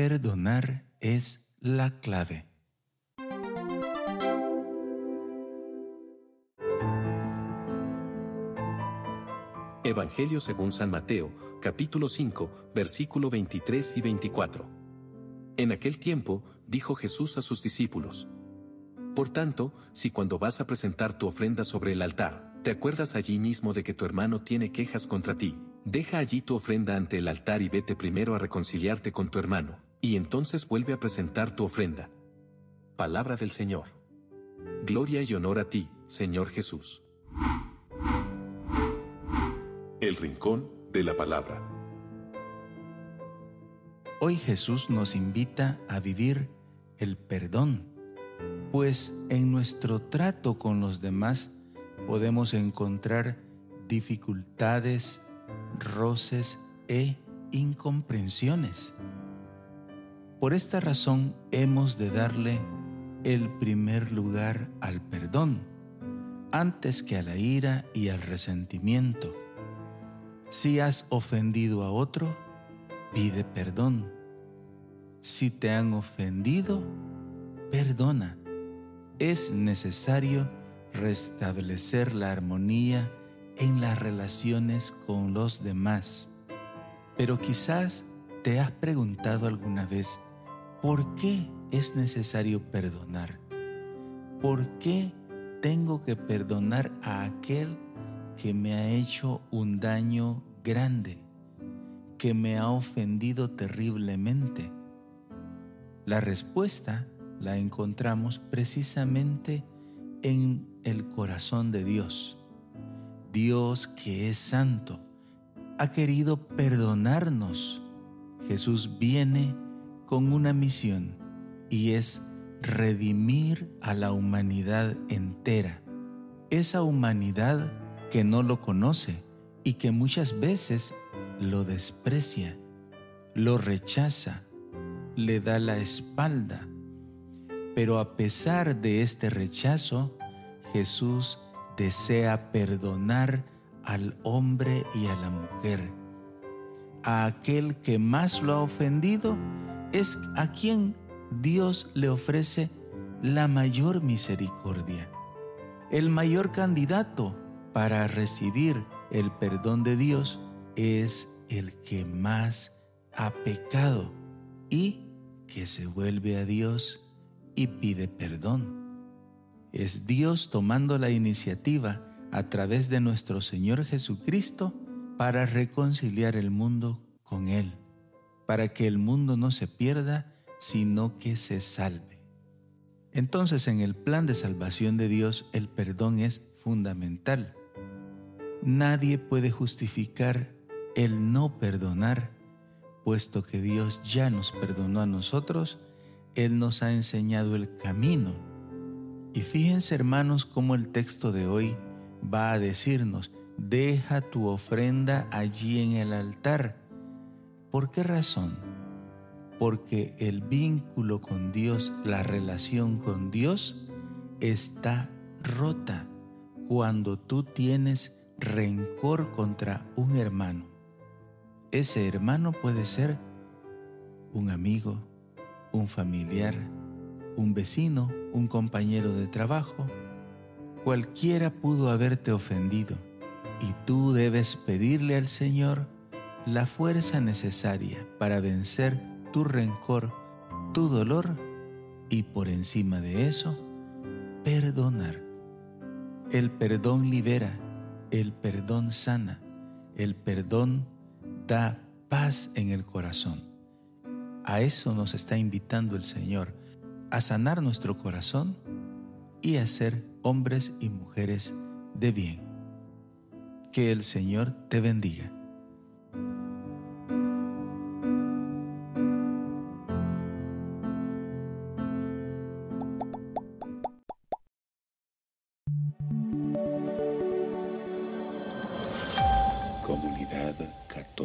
perdonar es la clave. Evangelio según San Mateo, capítulo 5, versículo 23 y 24. En aquel tiempo, dijo Jesús a sus discípulos, Por tanto, si cuando vas a presentar tu ofrenda sobre el altar, te acuerdas allí mismo de que tu hermano tiene quejas contra ti, deja allí tu ofrenda ante el altar y vete primero a reconciliarte con tu hermano, y entonces vuelve a presentar tu ofrenda. Palabra del Señor. Gloria y honor a ti, Señor Jesús. El Rincón de la Palabra. Hoy Jesús nos invita a vivir el perdón, pues en nuestro trato con los demás podemos encontrar dificultades, roces e incomprensiones. Por esta razón hemos de darle el primer lugar al perdón, antes que a la ira y al resentimiento si has ofendido a otro, pide perdón. Si te han ofendido, perdona. Es necesario restablecer la armonía en las relaciones con los demás. Pero quizás te has preguntado alguna vez, ¿por qué es necesario perdonar? ¿Por qué tengo que perdonar a aquel que me ha hecho un daño grande, que me ha ofendido terriblemente? La respuesta la encontramos precisamente en el corazón de Dios. Dios que es santo, ha querido perdonarnos. Jesús viene con una misión y es redimir a la humanidad entera. Esa humanidad que no lo conoce y que muchas veces lo desprecia, lo rechaza, le da la espalda. Pero a pesar de este rechazo, Jesús desea perdonar al hombre y a la mujer. A aquel que más lo ha ofendido es a quien Dios le ofrece la mayor misericordia. El mayor candidato para recibir el perdón de Dios es el que más ha pecado y que se vuelve a Dios y pide perdón. Es Dios tomando la iniciativa a través de nuestro Señor Jesucristo para reconciliar el mundo con Él, para que el mundo no se pierda, sino que se salve. Entonces en el plan de salvación de Dios el perdón es fundamental. Nadie puede justificar el no perdonar, puesto que Dios ya nos perdonó a nosotros, Él nos ha enseñado el camino. Y fíjense hermanos cómo el texto de hoy va a decirnos, deja tu ofrenda allí en el altar. ¿Por qué razón? Porque el vínculo con Dios, la relación con Dios, está rota cuando tú tienes rencor contra un hermano. Ese hermano puede ser un amigo, un familiar, un vecino, un compañero de trabajo. Cualquiera pudo haberte ofendido y tú debes pedirle al Señor la fuerza necesaria para vencer tu rencor, tu dolor y por encima de eso, perdonar. El perdón libera el perdón sana, el perdón da paz en el corazón. A eso nos está invitando el Señor, a sanar nuestro corazón y a ser hombres y mujeres de bien. Que el Señor te bendiga.